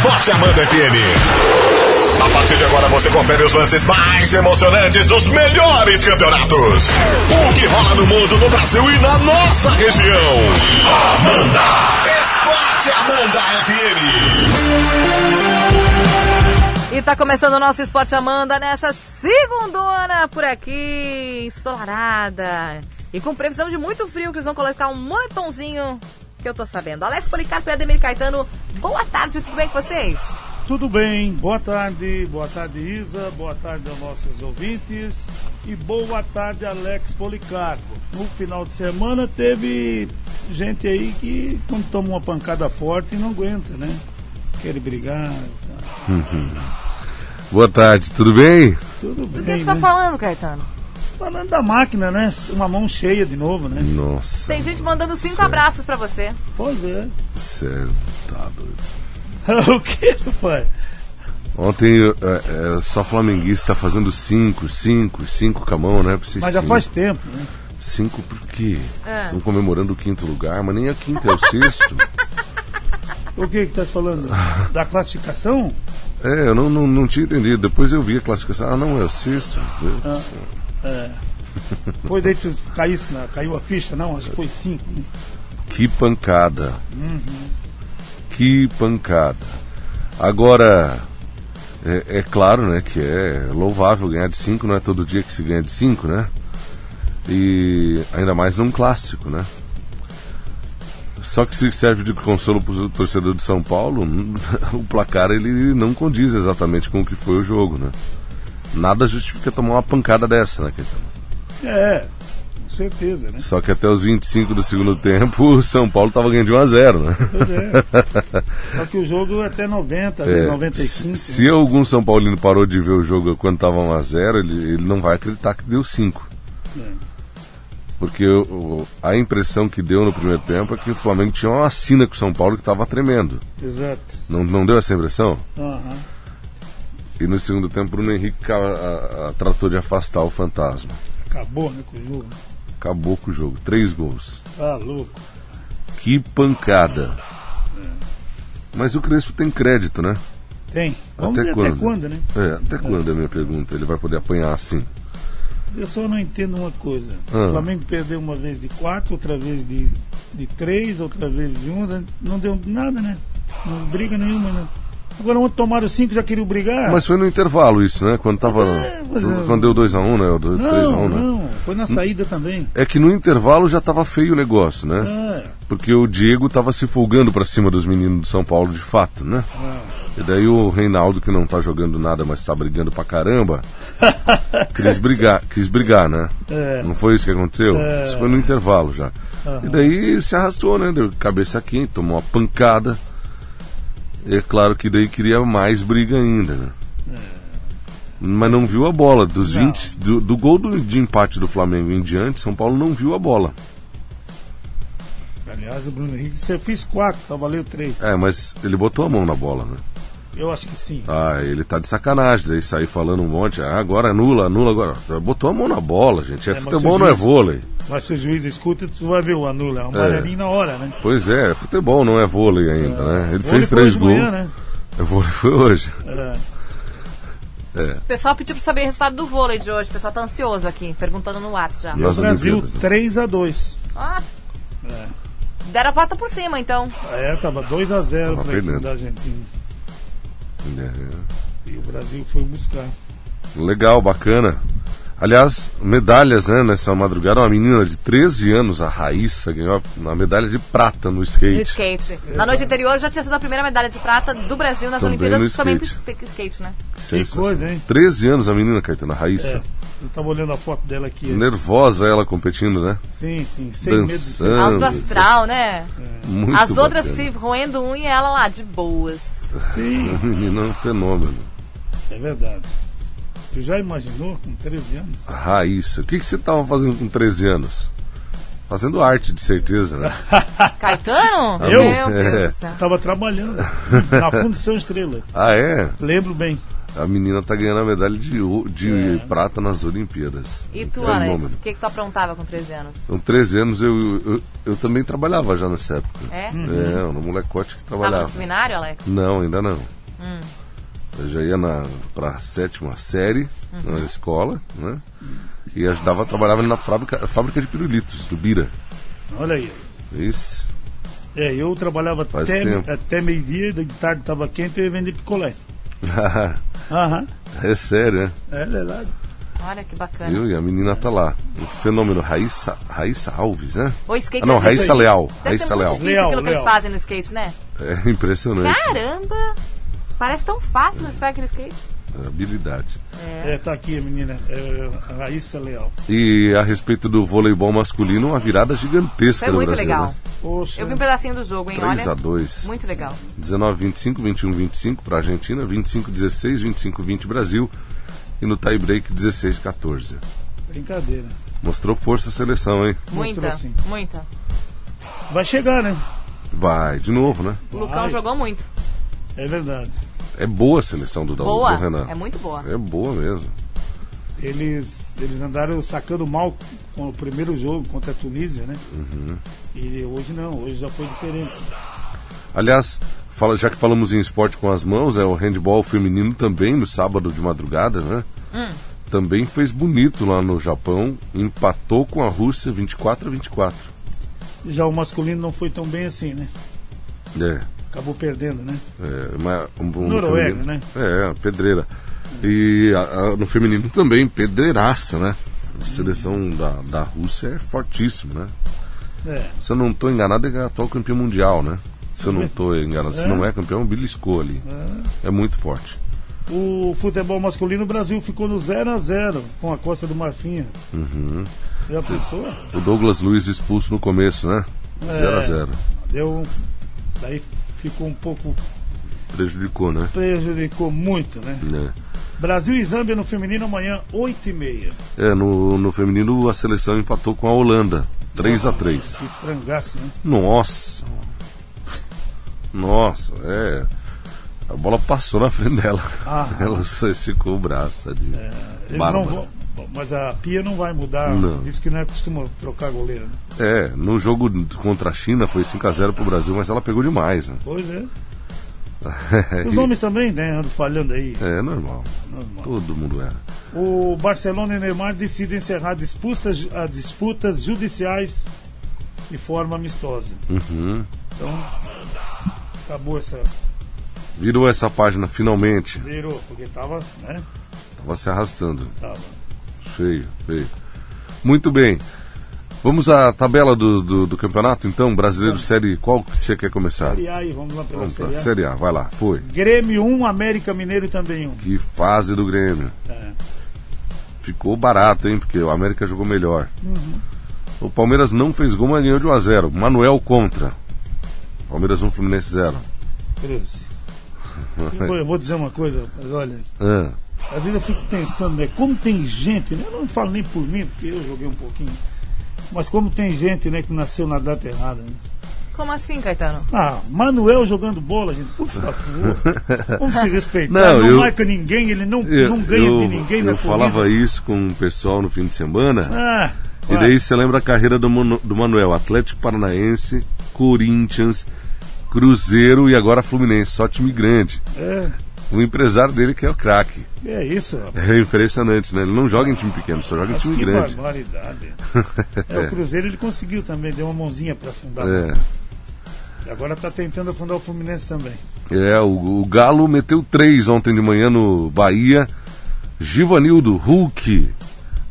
Esporte Amanda FM. A partir de agora você confere os lances mais emocionantes dos melhores campeonatos. O que rola no mundo, no Brasil e na nossa região. Amanda! Esporte Amanda FM. E tá começando o nosso Esporte Amanda nessa segundona por aqui, ensolarada. E com previsão de muito frio, que eles vão colocar um moletomzinho que eu tô sabendo. Alex Policarpo e Ademir Caetano, boa tarde, tudo bem com vocês? Tudo bem, boa tarde, boa tarde Isa, boa tarde aos nossos ouvintes e boa tarde Alex Policarpo. No final de semana teve gente aí que quando toma uma pancada forte não aguenta, né? Quer brigar. Tá. Boa tarde, tudo bem? Tudo Do que bem, você tá né? falando, Caetano? Falando da máquina, né? Uma mão cheia de novo, né? Nossa. Tem gente mandando cinco Certo. abraços pra você. Pois é. Sério, tá doido. o que, pai? Ontem é, é, só flamenguista fazendo cinco, cinco, cinco com a mão, né? Mas já cinco. faz tempo, né? Cinco por quê? É. Estão comemorando o quinto lugar, mas nem a quinta é o sexto. O que que tá falando? Da classificação? É, eu não, não, não tinha entendido. Depois eu vi a classificação. Ah, não, é o sexto. Meu Deus do céu. É. Foi daí que caísse, caiu a ficha? Não, acho que foi cinco. né? Que pancada. Que pancada. Agora, é, é claro, né, que é louvável ganhar de 5, não é todo dia que se ganha de 5, né? E ainda mais num clássico, né? Só que se serve de consolo para o torcedor de São Paulo, o placar ele não condiz exatamente com o que foi o jogo, né? Nada justifica tomar uma pancada dessa, né, Caetano? É, com certeza, né? Só que até os 25 do segundo tempo, o São Paulo estava ganhando de 1 a 0, né? Pois é. Só que o jogo é até 90, É, 95. se, se algum São Paulino parou de ver o jogo quando estava 1x0, ele, ele não vai acreditar que deu 5. É. Porque o- a impressão que deu no primeiro tempo é que o Flamengo tinha uma assina com o São Paulo que estava tremendo. Exato. Não, não deu essa impressão? Aham. E no segundo tempo, Bruno Henrique ca- a- a- tratou de afastar o fantasma. Acabou, né, com o jogo. Acabou com o jogo. Três gols. Tá louco. Que pancada. Mas o Crespo tem crédito, né? Tem. Vamos Até ver quando? até quando, né? É, até quando é a minha pergunta? Ele vai poder apanhar assim? Eu só não entendo uma coisa. Ah. O Flamengo perdeu uma vez de quatro, outra vez de, de três, outra vez de um. né? Não deu nada, né? Não briga nenhuma, né? Agora ontem tomaram cinco, já queriam brigar. Mas foi no intervalo isso, né? Quando tava. é, é- Quando deu 2x1, né? Ou 3x1, não, né? não. Foi na saída também. É que no intervalo já tava feio o negócio, né? É. Porque o Diego tava se folgando pra cima dos meninos do São Paulo de fato, né? E daí o Reinaldo, que não tá jogando nada, mas tá brigando pra caramba, quis brigar, quis brigar, né? É. Não foi isso que aconteceu? É. Isso foi no intervalo já. E daí se arrastou, né? Deu cabeça quente, tomou uma pancada. É claro que daí queria mais briga ainda, né? Mas não viu a bola. Dos Não. 20, do, do gol do- de empate do Flamengo em diante, São Paulo não viu a bola. Aliás, o Bruno Henrique, você fez quatro, só valeu três. É, mas ele botou a mão na bola, né? Eu acho que sim. Ah, ele tá de sacanagem, daí sair falando um monte. Ah, agora anula, anula agora. Botou a mão na bola, gente. É, É, futebol, não é vôlei. Mas se o juiz escuta, tu vai ver o anula. É um amarelinho na hora, né? Pois é, futebol não é vôlei ainda, né? Ele Vôlei fez três gols. manhã, né? É, vôlei foi hoje. É. O pessoal pediu pra saber o resultado do vôlei de hoje. O pessoal tá ansioso aqui, perguntando no WhatsApp já. E o Nas Brasil Olimpíadas, né? 3 a 2 Ah, É. deram a volta por cima, então. É, tava 2 a 0 Tava para a equipe perdendo. da Argentina. É, E o Brasil foi buscar. Legal, bacana. Aliás, medalhas, né, nessa madrugada, uma menina de 13 anos, a Raíssa, ganhou a medalha de prata no skate. No skate. Na noite anterior já tinha sido a primeira medalha de prata do Brasil nas Também Olimpíadas, também skate. sk- skate, né? Sensacional. coisa, hein? 13 anos a menina, Caetano, a Raíssa. É, eu tava olhando a foto dela aqui. Nervosa ela competindo, né? Sim, sim, sem medo de ser. Dançando. Alto astral, né? Muito As outras bacana. se roendo unha e ela lá, de boas. Sim, A menina é um fenômeno. é verdade. Tu já imaginou com 13 anos? Raíssa. O que, que você estava fazendo com 13 anos? Fazendo arte, de certeza, né? Caetano? Eu? Meu Deus É. do céu. Tava trabalhando na Fundição Estrela. ah, é? Lembro bem. A menina tá ganhando a medalha de, de É. prata nas Olimpíadas. E Um tu, fenômeno. Alex, o que, que tu aprontava com 13 anos? Com 13 anos eu, eu, eu também trabalhava já nessa época. É? É, no molecote que Tava no trabalhava. seminário, Alex? Não, ainda não. Hum. Eu já ia na, pra sétima série Uhum. na escola, né? E ajudava, trabalhava na fábrica, fábrica de pirulitos, do Bira. Olha aí. Isso. É, eu trabalhava Faz até, tempo. até meio-dia, de tarde estava quente e eu ia vender picolé. Aham, é sério, né? é verdade. Olha que bacana. Viu? E a menina tá lá. O fenômeno Raíssa, Raíssa Alves, né? O skate Ah, não, ser- Raíssa Leal. Deve Raíssa Leal. difícil Leal, aquilo que eles fazem no skate, né? É impressionante. Caramba! Parece tão fácil, mas pega aquele skate. A habilidade. É, tá aqui a menina, é, a Raíssa Leal. E a respeito do voleibol masculino, uma virada gigantesca Foi do muito Brasil. legal. Né? Poxa, Eu vi um pedacinho do jogo, hein? 3 a Olha. 2 Muito legal. 19 25, 21 25 para a Argentina, 25 16, 25 20 Brasil e no tie break 16 14. brincadeira. Mostrou força a seleção, hein? Muita, muita. Vai chegar, né? Vai, de novo, né? O Lucão Vai. jogou muito. É verdade. É boa a seleção do, do Boa. Renan. É muito boa. É boa mesmo. Eles, eles andaram sacando mal com o primeiro jogo contra a Tunísia, né? Uhum. E hoje não, hoje já foi diferente. Aliás, fala- já que falamos em esporte com as mãos, é o handball feminino também no sábado de madrugada, né? Hum. Também fez bonito lá no Japão, empatou com a Rússia 24 a 24. Já o masculino não foi tão bem assim, né? É, Acabou perdendo, né? é uma, um, um Noruega, né? É, pedreira. E a- a- no feminino também, pedreiraça, né? A seleção da, da Rússia é fortíssima, né? É. Se eu não estou enganado, é atual campeão mundial, né? Se eu não estou enganado, se É. não é campeão, beliscou ali. É muito forte. O futebol masculino, o Brasil ficou no 0 a 0 com a Costa do Marfim. Uhum. Já pensou? O Douglas Luiz expulso no começo, né? É. 0 a 0 Deu. Daí ficou um pouco. Prejudicou, né? prejudicou muito, né? É. Brasil e Zâmbia no feminino amanhã, 8h30. É, no, no feminino a seleção empatou com a Holanda. 3 a 3 Que frangaço, né? Nossa! Nossa, é. A bola passou na frente dela. Ah. Ela só esticou o braço, tadinho. Eles Bárbara. não vão. Mas a Pia não vai mudar. Não. Diz que não é costuma trocar goleiro. Né? É, no jogo contra a China foi 5 a 0 pro Brasil, mas ela pegou demais, né? Pois é. Os homens também, né? Andam falhando aí. É normal. Normal. Todo mundo erra. O Barcelona e Neymar decidem encerrar disputas, as disputas judiciais de forma amistosa. Uhum. Então, acabou essa. Virou essa página finalmente. Virou, porque tava, né? Tava se arrastando. Tava. Feio, feio. Muito bem. Vamos à tabela do, do, do campeonato, então? Brasileiro Série. Qual que você quer começar? Série A aí, vamos lá pela Vamos Série A. Série A, vai lá, foi. Grêmio 1, América Mineiro também 1. Que fase do Grêmio. É. Ficou barato, hein? Porque o América jogou melhor. Uhum. O Palmeiras não fez gol, mas ganhou de 1 a 0 Manuel contra. Palmeiras 1, Fluminense 0. Cruz. Eu vou- eu vou dizer uma coisa, mas olha, Ah, às vezes eu fico pensando, né? Como tem gente, né? Eu não falo nem por mim, porque eu joguei um pouquinho. Mas como tem gente, né, que nasceu na data errada, né? Como assim, Caetano? Ah, Manuel jogando bola, gente. Por favor. Vamos se respeitar. Não, Não, eu- marca ninguém, ele não, eu, não ganha eu, de ninguém eu na falava corrida. isso com o pessoal no fim de semana. Ah, E daí você lembra a carreira do, Mano- do Manuel? Atlético Paranaense, Corinthians, Cruzeiro e agora Fluminense. Só time grande. é, O empresário dele que é o craque. é isso, rapaz. É impressionante, né? Ele não joga em time pequeno, só joga em time que grande. barbaridade. É, o Cruzeiro ele conseguiu também, deu uma mãozinha para afundar. É. E agora tá tentando afundar o Fluminense também. É, o, o Galo meteu três ontem de manhã no Bahia. Givanildo Hulk,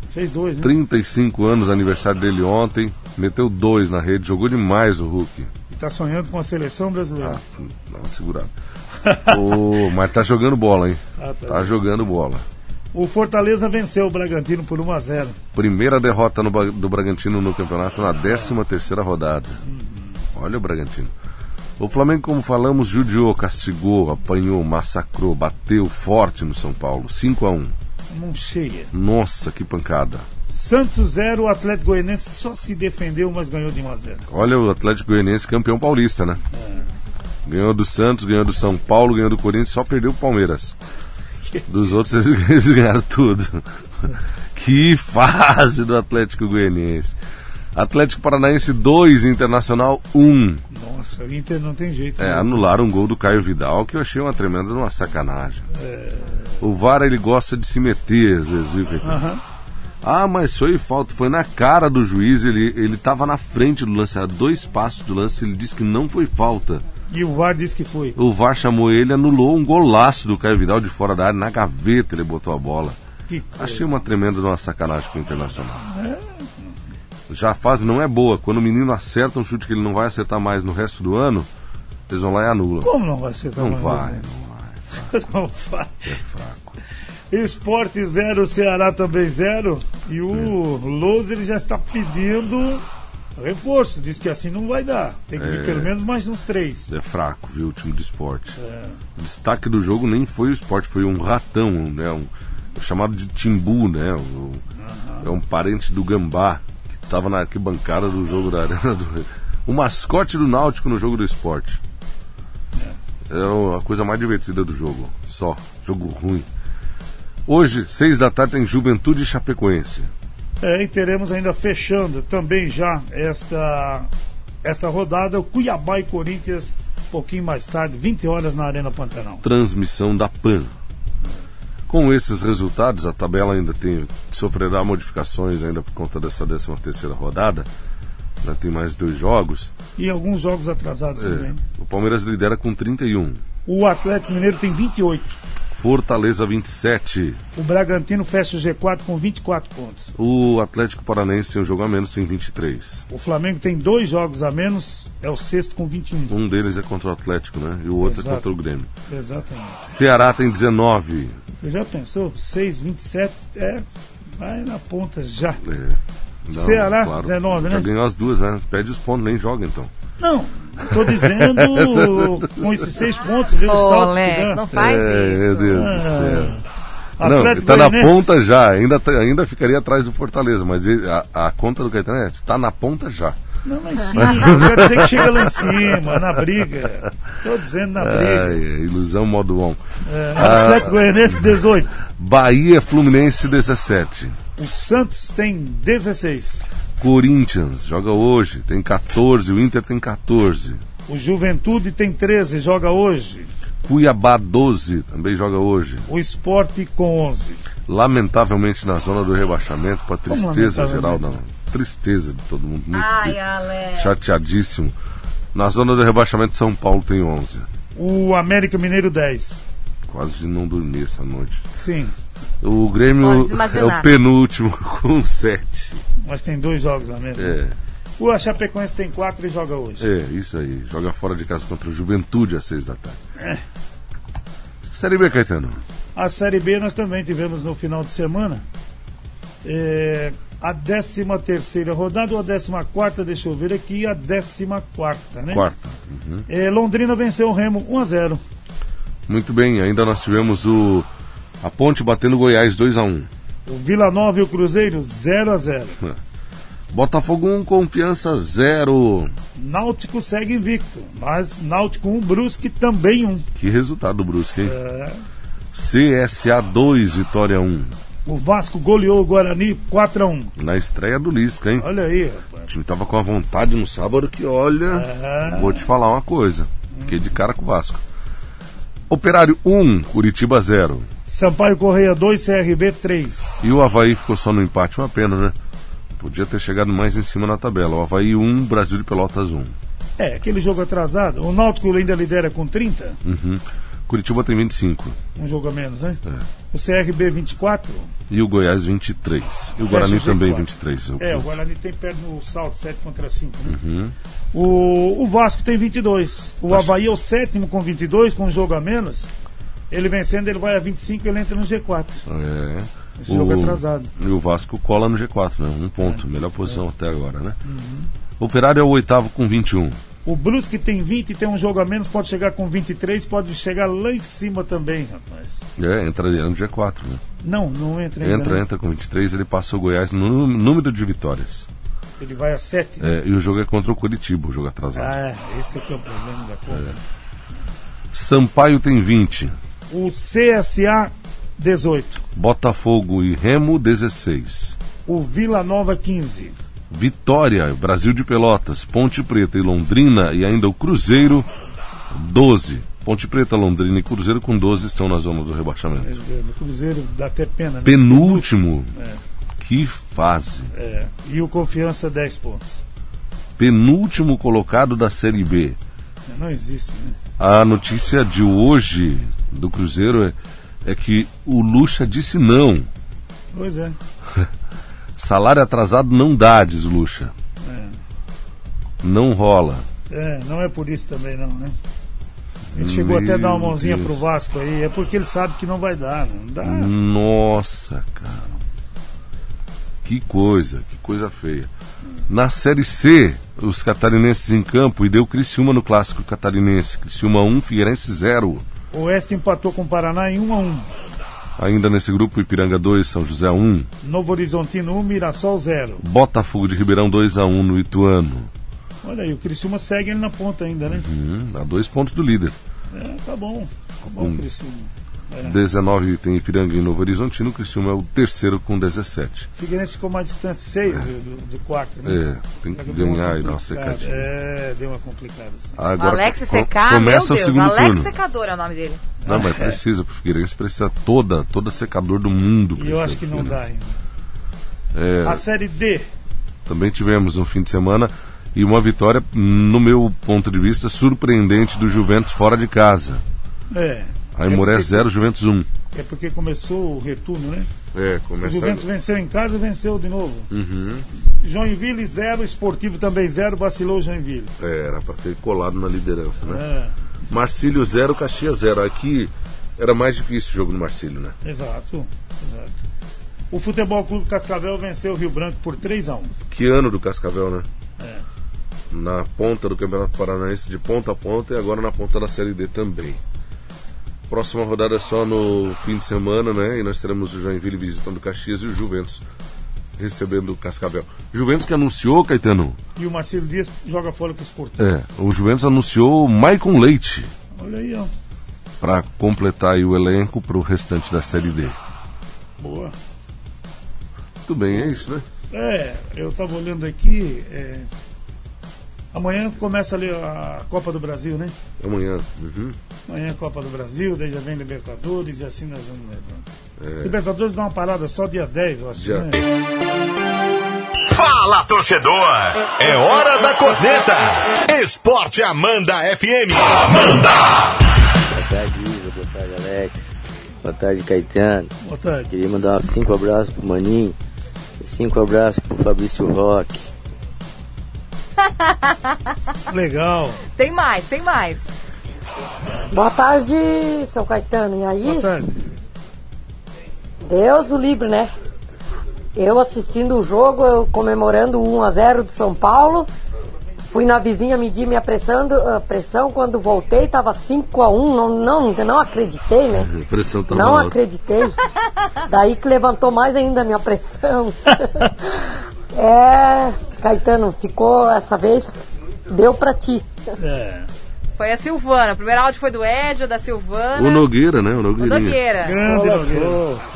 Fez dois, né? 35 anos, aniversário dele ontem. Meteu dois na rede, jogou demais o Hulk. E tá sonhando com a seleção brasileira. Ah, dá uma segurada. Mas tá jogando bola, hein? Ah, tá. Tá jogando bola. O Fortaleza venceu o Bragantino por 1 a 0 Primeira derrota no do Bragantino no campeonato na 13 terceira rodada. Olha o Bragantino. O Flamengo, como falamos, judiou, castigou, apanhou, massacrou, bateu forte no São Paulo. 5 a 1 Mão cheia. Nossa, que pancada. Santos 0, o Atlético Goianense só se defendeu, mas ganhou de 1 a 0 Olha o Atlético Goianiense campeão paulista, né? Ganhou do Santos, ganhou do São Paulo, ganhou do Corinthians, só perdeu o Palmeiras. Dos outros eles, eles ganharam tudo. que fase do Atlético Goianiense. Atlético Paranaense 2, Internacional 1. Nossa, o Inter não tem jeito. É, né? anularam um gol do Caio Vidal, que eu achei uma tremenda uma sacanagem. O VAR ele gosta de se meter, às vezes, viu? Aham. Ah, mas foi falta, foi na cara do juiz, ele, ele tava na frente do lance, a dois passos do lance, ele disse que não foi falta. E o VAR disse que foi. O VAR chamou ele, anulou um golaço do Caio Vidal de fora da área, na gaveta ele botou a bola. Que. Achei uma tremenda uma sacanagem com o Internacional. Já a fase não é boa, quando o menino acerta um chute que ele não vai acertar mais no resto do ano, eles vão lá e anulam. Como não vai ser Não tão vai, mais, não vai? Não vai. é fraco. Esporte zero, Ceará também zero. E o Lousa ele já está pedindo reforço. Diz que assim não vai dar. Tem que vir É. pelo menos mais uns três. É fraco, viu, o time do esporte. É. O destaque do jogo nem foi o esporte, foi um ratão, né? Um, chamado de Timbu, né? O- É um parente do Gambá, que estava na arquibancada do jogo da Arena do O mascote do Náutico no jogo do esporte. É a coisa mais divertida do jogo. Só. Jogo ruim. Hoje, seis da tarde, tem Juventude e Chapecoense. É, e teremos ainda fechando também já esta, esta rodada o Cuiabá e Corinthians um pouquinho mais tarde, 20 horas na Arena Pantanal. transmissão da PAN. Com esses resultados, a tabela ainda tem, sofrerá modificações ainda por conta dessa 13 terceira rodada. Ainda tem mais dois jogos. E alguns jogos atrasados É, também. o Palmeiras lidera com 31. O Atlético Mineiro tem 28. Fortaleza 27. O Bragantino fecha o G4 com 24 pontos. O Atlético Paranaense tem um jogo a menos, tem 23. O Flamengo tem dois jogos a menos, é o sexto com 21. Um deles é contra o Atlético, né? E o outro é Exato. contra o Grêmio. Exatamente. Ceará tem 19. Você já pensou? 6, 27, é, vai na ponta já. É, não, Ceará, 19, Já né? ganhou as duas, né? Pede os pontos, nem joga então. Não, tô dizendo com esses seis pontos, viu o Ô, salto Alex, não faz é, isso. meu Deus do Ah, céu. Não, Atlético tá na ponta já, ainda, tá- ainda ficaria atrás do Fortaleza, mas ele- a, a conta do Caetano é, tá na ponta já. Não, lá em cima, quer dizer que chega lá em cima, na briga. Tô dizendo na briga. Ai, ilusão modo on. É, Atlético Goianiense 18. Bahia Fluminense 17. O Santos tem 16. Corinthians joga hoje, tem 14, o Inter tem 14. O Juventude tem 13, joga hoje. Cuiabá 12, também joga hoje. O Esporte com 11. Lamentavelmente na zona do rebaixamento, para tristeza geral, não. Tristeza de todo mundo. Muito Ai, Alex. chateadíssimo. Na zona do rebaixamento, São Paulo tem 11. O América Mineiro 10. Quase de não dormir essa noite. Sim, O Grêmio é o penúltimo com 7. mas tem dois jogos a menos. É, O Chapecoense tem 4 e joga hoje. é, isso aí. Joga fora de casa contra o Juventude às 6 da tarde. É. Série B, Caetano. A Série B nós também tivemos no final de semana. É, a 13 terceira rodada ou a 14 quarta, deixa eu ver aqui, a 14 quarta, né? Quarta. Uhum. É, Londrina venceu o Remo 1 a 0 Muito bem, ainda nós tivemos o a Ponte batendo o Goiás 2 a 1 O Vila Nova e o Cruzeiro 0 a 0 Botafogo 1, Confiança 0. Náutico segue invicto, mas Náutico 1, Brusque também 1. Que resultado do Brusque, hein? É, CSA 2, Vitória 1. o Vasco goleou o Guarani 4 a 1 Na estreia do Lisca, hein? Olha aí, O rapaz. time tava com a vontade no sábado que, olha, É. vou te falar uma coisa. Fiquei de cara com o Vasco. Operário 1, Curitiba 0. Sampaio Correia 2, CRB 3. E o Havaí ficou só no empate, uma pena, né? Podia ter chegado mais em cima na tabela. O Havaí 1, Brasil de Pelotas 1. É, aquele jogo atrasado. O Náutico ainda lidera com 30, Uhum. Curitiba tem 25. um jogo a menos, né? É. O CRB 24. E o Goiás 23. E o Fecha Guarani o também G4. 23. É, o Guarani tem perto no salto 7 contra 5, né? Uhum. O, o Vasco tem 22. O Acho- Havaí é o sétimo com 22, com um jogo a menos. Ele vencendo, ele vai a 25 ele entra no G4. É. Esse jogo é atrasado. E o Vasco cola no G4, né? Um ponto. Melhor posição até agora, né? Operário é o oitavo com 21. O Brusque tem 20, tem um jogo a menos, pode chegar com 23, pode chegar lá em cima também, rapaz. É, entra no G4, né? Não, não entra ainda. Entra, né? entra com 23, ele passa o Goiás no número de vitórias. Ele vai a 7. É, e o jogo é contra o Curitiba, o jogo atrasado. Ah, esse aqui é o problema da conta. Sampaio tem 20. O CSA 18. Botafogo e Remo, 16. O Vila Nova, 15. Vitória, Brasil de Pelotas, Ponte Preta e Londrina e ainda o Cruzeiro, 12. Ponte Preta, Londrina e Cruzeiro com 12 estão na zona do rebaixamento. O Cruzeiro dá até pena, né? Penúltimo. Que fase. É. E o Confiança, 10 pontos. Penúltimo colocado da Série B. Não existe, né? A notícia de hoje do Cruzeiro é, é que o Lucha disse não. Pois é. Salário atrasado não dá, diz o Lucha. Não rola. É, não é por isso também não, né? Ele chegou até a dar uma Meu mãozinha Deus. pro Vasco aí, é porque ele sabe que não vai dar, não dá. Nossa, cara. Que coisa, que coisa feia. Na Série C, os catarinenses em campo e deu Criciúma no clássico catarinense. Criciúma 1, Figueirense 0. O Oeste empatou com o Paraná em 1 a 1 Ainda nesse grupo, Ipiranga 2, São José 1. Novo Horizontino 1, Mirassol 0. Botafogo de Ribeirão 2 a 1 no Ituano. Olha aí, o Criciúma segue ele na ponta ainda, né? Hum, a dois pontos do líder. É, tá bom. Tá bom, Criciúma. É. 19 tem Ipiranga e Novo Horizontino. O Criciúma é o terceiro com 17. Figueirense ficou mais distante, 6 do, do, do quarto, né? É, tem que Deu uma ganhar e dar uma secadinha. É, deu uma complicada. assim. Agora Alex Secar, meu começa o Deus, segundo Alex turno. Secador é o nome dele. Não, mas precisa, pro Figueirense precisa toda, toda secador do mundo. E eu precisa acho que não dá ainda. É, A Série D, também tivemos um fim de semana e uma vitória, no meu ponto de vista, surpreendente do Juventus fora de casa. é. Aimoré é porque, 0, Juventus 1. É porque começou o retorno, né? É, O Juventus venceu em casa e venceu de novo. Uhum. Joinville 0, Esportivo também 0, vacilou o Joinville. É, era pra ter colado na liderança, né? É, Marcílio 0, Caxias 0. Aqui era mais difícil o jogo no Marcílio, né? exato, exato. O Futebol Clube Cascavel venceu o Rio Branco por 3 a 1 Que ano do Cascavel, né? É. Na ponta do Campeonato Paranaense, de ponta a ponta, e agora na ponta da Série D também. Próxima rodada é só no fim de semana, né? E nós teremos o Joinville visitando o Caxias e o Juventus recebendo o Cascavel. Juventus que anunciou, Caetano, E o Marcelo Dias joga fora com o Esportivo. é, o Juventus anunciou o Maicon Leite Olha aí, ó. para completar aí o elenco para o restante da Série D. Boa. Muito bem, é isso, né? É, eu tava olhando aqui. é, Amanhã começa ali a Copa do Brasil, né? Amanhã. Uhum. Amanhã é Copa do Brasil, daí já vem Libertadores e assim nós vamos levando. Libertadores dá uma parada só dia 10, eu acho. Né? Fala, torcedor! É hora da corneta! Esporte Amanda FM. Amanda! Boa tarde, Isa. Boa tarde, Alex. Boa tarde, Caetano. Boa tarde. Queria mandar uns cinco abraços pro Maninho cinco abraços pro Fabrício Roque. Legal. Tem mais, tem mais. Boa tarde, seu Caetano. E aí? Boa tarde. Deus o livre, né? Eu assistindo o jogo, eu comemorando o 1 a 0 do São Paulo. Fui na vizinha medir minha pressão, a pressão quando voltei tava 5 a 1, não não, não acreditei, né? A pressão tá Não alta. acreditei. Daí que levantou mais ainda a minha pressão. É, Caetano, ficou essa vez deu pra ti. É. Foi a Silvana. O primeiro áudio foi do Edio, da Silvana. O Nogueira, né? O O Nogueirinha. Nogueira. Grande Nogueira.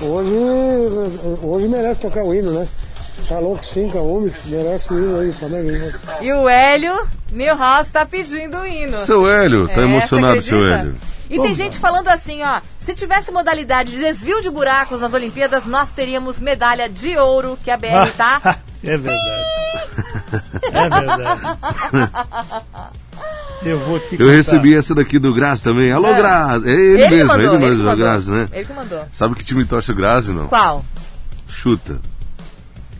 Hoje, hoje merece tocar o hino, né? Tá louco 5 a 1, merece o hino aí, Flamengo. E o Hélio Nilhaus tá pedindo o hino. Seu Hélio, tá É, emocionado, seu? Hélio. E tem gente falando assim, ó. Se tivesse modalidade de desvio de buracos nas Olimpíadas, nós teríamos medalha de ouro, que a BR tá. É verdade. É verdade. Eu vou te Eu recebi essa daqui do Grazi também. Alô, É. Grazi. É ele, Ele mesmo, mandou, ele ele mesmo, o mandou. Grazi, né? Ele que mandou. Sabe que time torce o Grazi, não? Qual? Chuta.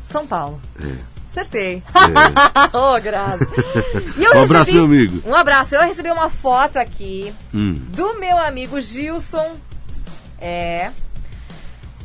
São Paulo. É. Acertei. Ô, Grazi. E eu Um abraço, meu amigo. Um abraço. Eu recebi uma foto aqui Hum. do meu amigo Gilson. É.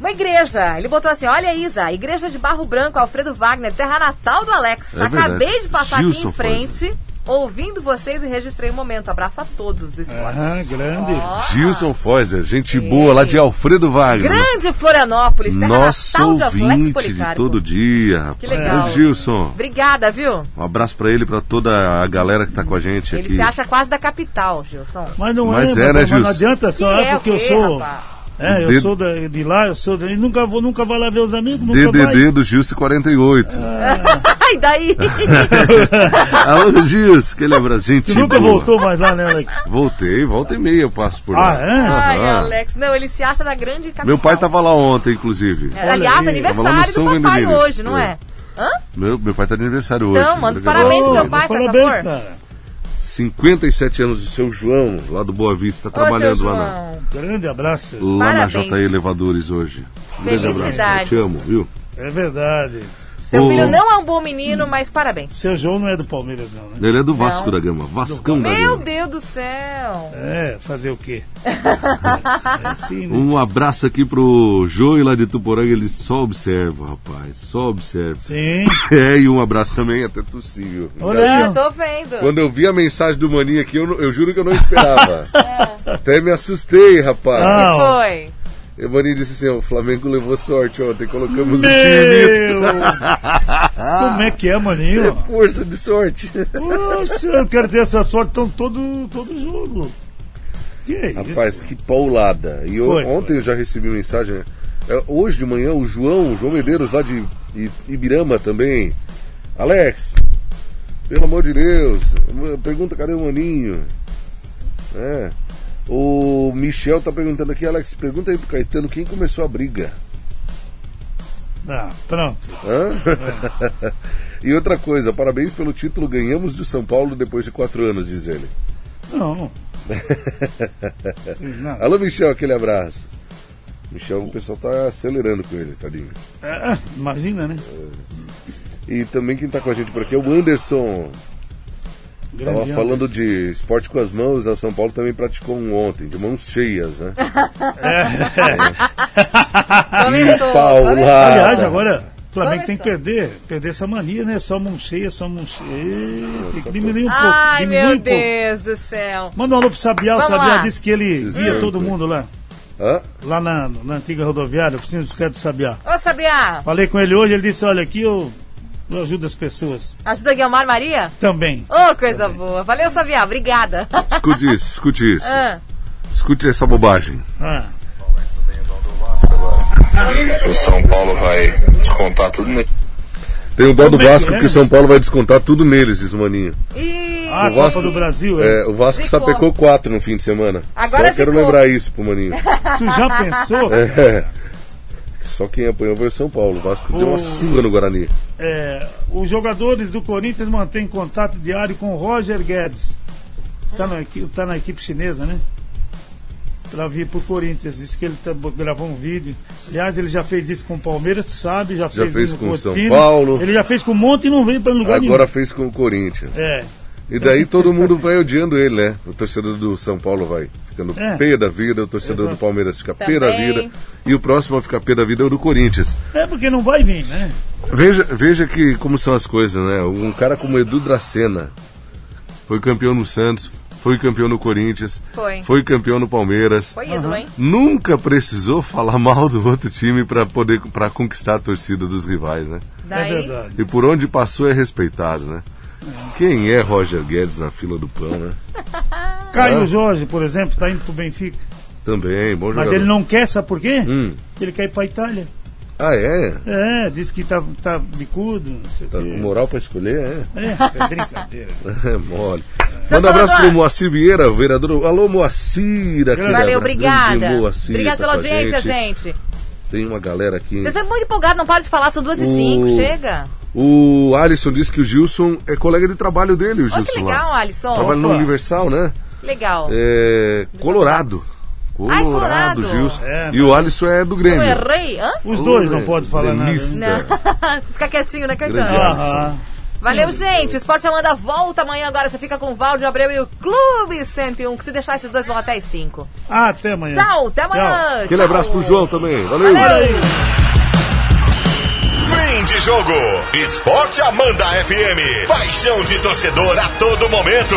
Uma igreja. Ele botou assim: Olha, Isa, igreja de Barro Branco, Alfredo Wagner, terra natal do Alex. É Acabei de passar Gilson aqui em frente, ouvindo vocês e registrei o momento. Abraço a todos do esporte. Ah, grande. Gilson Foiser, gente boa lá de Alfredo Wagner. Grande Florianópolis, terra Nosso natal de Alex ouvinte de todo dia, rapaz. Que legal. Ô, Gilson, Obrigada, viu? um abraço pra ele e pra toda a galera que tá com a gente Ele aqui. se acha quase da capital, Gilson. Mas não Mas é, é, né, mas não Gilson? adianta só Que é é porque eu sou. rapaz? É, eu D- sou da- de lá, eu sou daí. Nunca vou, nunca vai lá ver os amigos, nunca DDD vai. do Gilce 48. Ai, daí? Alô, Gilce, aquele abraço, gente Tu nunca boa. voltou mais lá, né, Alex? Voltei, volta e meia eu passo por lá. Ah, é? Ai, Aham. Alex. Não, ele se acha da grande capital. Meu pai tava lá ontem, inclusive. É, Aliás, aí, aniversário São do papai hoje, não é? Hã? Meu, meu pai tá de aniversário hoje. Então, manda parabéns pro Ô, teu pai, faz Parabéns, favor. cara. 57 anos do seu João, lá do Boa Vista, Ô, trabalhando seu lá na, João. Grande abraço. lá na Parabéns. JE Elevadores hoje. Grande abraço. Te amo, viu? É verdade. Seu Ô. filho não é um bom menino, mas parabéns. Seu João não é do Palmeiras, não, né? Ele é do Vasco Não. da Gama, Vascão da Meu Gama. Deus do céu. É, fazer o quê? é assim, né? Um abraço aqui pro Joey lá de Tuporanga, ele só observa, rapaz, só observa. Sim. É, e um abraço também, até tossível. Olha Eu tô vendo. Quando eu vi a mensagem do Maninho aqui, eu, não- eu juro que eu não esperava. Até me assustei, rapaz. Ah, ó. Foi. E o Maninho disse assim: o Flamengo levou sorte ontem, colocamos o Meu! time misto. Como é que é, maninho? Força de sorte. Poxa, eu quero ter essa sorte então, todo, todo jogo. Que é Rapaz, isso? que paulada. E eu- Foi, ontem foi. eu já recebi mensagem. né? É, Hoje de manhã, o João, o João Medeiros, lá de Ibirama também. Alex, pelo amor de Deus, pergunta cadê o Maninho? É. O Michel tá perguntando aqui, Alex, pergunta aí pro Caetano quem começou a briga. Ah, pronto. Hã? e outra coisa, parabéns pelo título, ganhamos do São Paulo depois de quatro anos, diz ele. Não. Não. Alô, Michel, aquele abraço. Michel, o pessoal tá acelerando com ele, tadinho. É, imagina, né? E também quem tá com a gente por aqui é o Anderson. Tava falando de esporte com as mãos, né? O São Paulo também praticou um ontem, de mãos cheias, né? Começou. Paulada. começou. Aliás, agora o Flamengo tem que Começou. perder, perder essa mania, né? Só mão cheia, só mão cheia. Tem que diminuir um pouco. Ai, meu um pouco. Deus do céu. Manda um alô pro Sabiá, o Sabiá lá. disse que ele via todo mundo lá. Hã? Lá na, na antiga rodoviária, oficina de bicicleta do Sabiá. Ô, Sabiá, Falei com ele hoje, ele disse, olha, aqui eu, eu ajudo as pessoas. ajuda a Guilmar Maria? Também. Ô, coisa boa. Valeu, Sabiá. Obrigada. Escute isso, escute isso. Ah, Escute essa bobagem. Ah, O São Paulo vai descontar tudo nele. Tem o dó do é que Vasco é? que o São Paulo vai descontar tudo neles, diz o Maninho. E... ah a O Copa Vasco- do Brasil, é. É, o Vasco Zicou. sapecou quatro no fim de semana. Agora Só quero lembrar isso pro Maninho. Tu já pensou? É. Só quem apanhou foi o São Paulo. O Vasco deu uma O- surra no Guarani. É, os jogadores do Corinthians mantêm contato diário com o Roger Guedes. Está na, tá na equipe chinesa, né? Para vir pro Corinthians. Disse que ele tá- gravou um vídeo. Aliás, ele já fez isso com o Palmeiras, sabe? Já, Já fez no com o São. Paulo. Ele já fez com um monte e não veio para lugar Agora nenhum. fez com o Corinthians. É. E daí todo mundo vai odiando ele, né? O torcedor do São Paulo vai ficando É. pé da vida, o torcedor Exato. do Palmeiras fica pé da vida. E o próximo a ficar pé da vida é o do Corinthians. É porque não vai vir, né? Veja, veja que como são as coisas, né? Um cara como Edu Dracena foi campeão no Santos, foi campeão no Corinthians, Foi. campeão no Palmeiras. Foi ídolo, hein? Nunca precisou falar mal do outro time para poder para conquistar a torcida dos rivais, né? É verdade. E por onde passou é respeitado, né? Quem é Roger Guedes na fila do pão, né? Caio Jorge, por exemplo, está indo pro Benfica. Também, bom jogador. Mas ele não quer, sabe por quê? Hum. Ele quer ir pra Itália. Ah, é? É, disse que tá, tá bicudo, o Tá com moral pra escolher, é? É, é brincadeira. É mole. Seu Manda um abraço pro Moacir Vieira, vereador. Alô, Moacir. valeu, obrigada. Moacir, Obrigada tá pela audiência, gente. Tem uma galera aqui. Vocês estão muito empolgados, não para de falar, são duas e O- cinco, chega. O Alisson disse que o Gilson é colega de trabalho dele, o Gilson. que lá. legal, Alisson. Trabalha no. Universal, né? Legal. É, Colorado. Ai, Colorado, Colorado. Gilson. É, e o Alisson é do Eu Grêmio. errei? Hã? Os dois não podem falar nada. gremista. né? Não. Fica quietinho, né, Caetano? Valeu, gente. O Esporte Amanda volta amanhã agora. Você fica com o Valde Abreu e o Clube 101. Que se deixar esses dois vão até as 5. Ah, até amanhã. Tchau, até amanhã. Aquele Tchau. abraço pro João também. Valeu. Valeu. Fim de jogo. Esporte Amanda FM. Paixão de torcedor a todo momento.